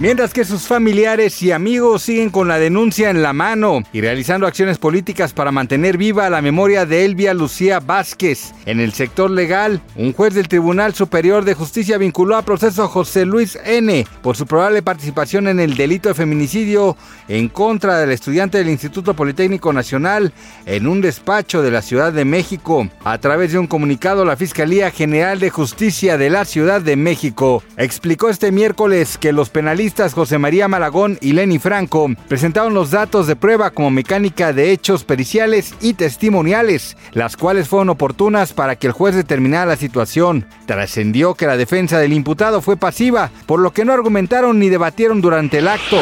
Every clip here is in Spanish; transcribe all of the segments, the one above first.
Mientras que sus familiares y amigos siguen con la denuncia en la mano y realizando acciones políticas para mantener viva la memoria de Elvia Lucía Vázquez. En el sector legal, un juez del Tribunal Superior de Justicia vinculó a proceso a José Luis N. por su probable participación en el delito de feminicidio en contra del estudiante del Instituto Politécnico Nacional en un despacho de la Ciudad de México. A través de un comunicado, la Fiscalía General de Justicia de la Ciudad de México explicó este miércoles que los penalistas José María Malagón y Lenny Franco presentaron los datos de prueba como mecánica de hechos periciales y testimoniales, las cuales fueron oportunas para que el juez determinara la situación. Trascendió que la defensa del imputado fue pasiva, por lo que no argumentaron ni debatieron durante el acto.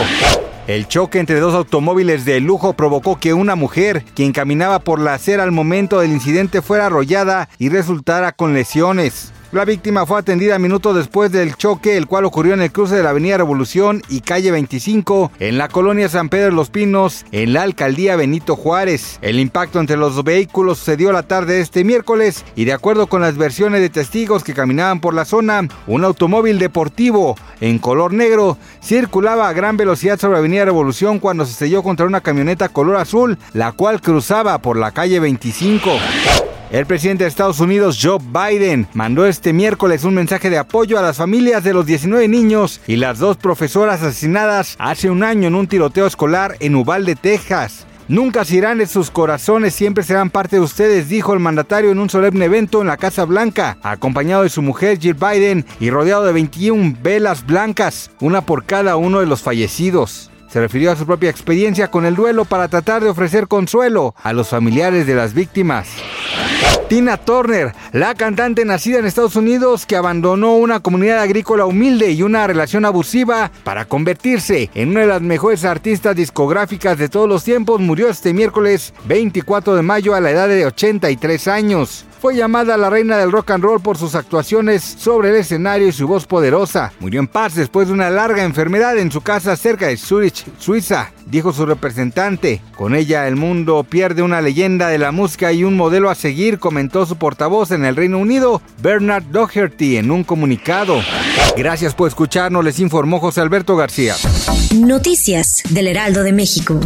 El choque entre dos automóviles de lujo provocó que una mujer, quien caminaba por la acera al momento del incidente, fuera arrollada y resultara con lesiones. La víctima fue atendida minutos después del choque, el cual ocurrió en el cruce de la Avenida Revolución y calle 25, en la colonia San Pedro de los Pinos, en la alcaldía Benito Juárez. El impacto entre los vehículos sucedió la tarde de este miércoles y de acuerdo con las versiones de testigos que caminaban por la zona, un automóvil deportivo en color negro circulaba a gran velocidad sobre la Avenida Revolución cuando se selló contra una camioneta color azul, la cual cruzaba por la calle 25. El presidente de Estados Unidos, Joe Biden, mandó este miércoles un mensaje de apoyo a las familias de los 19 niños y las dos profesoras asesinadas hace un año en un tiroteo escolar en Uvalde, Texas. Nunca se irán de sus corazones, siempre serán parte de ustedes, dijo el mandatario en un solemne evento en la Casa Blanca, acompañado de su mujer Jill Biden y rodeado de 21 velas blancas, una por cada uno de los fallecidos. Se refirió a su propia experiencia con el duelo para tratar de ofrecer consuelo a los familiares de las víctimas. Oh! Tina Turner, la cantante nacida en Estados Unidos que abandonó una comunidad agrícola humilde y una relación abusiva para convertirse en una de las mejores artistas discográficas de todos los tiempos, murió este miércoles 24 de mayo a la edad de 83 años. Fue llamada la reina del rock and roll por sus actuaciones sobre el escenario y su voz poderosa. Murió en paz después de una larga enfermedad en su casa cerca de Zurich, Suiza, dijo su representante. Con ella el mundo pierde una leyenda de la música y un modelo a seguir, comentó su portavoz en el Reino Unido, Bernard Doherty, en un comunicado. Gracias por escucharnos, les informó José Alberto García. Noticias del Heraldo de México.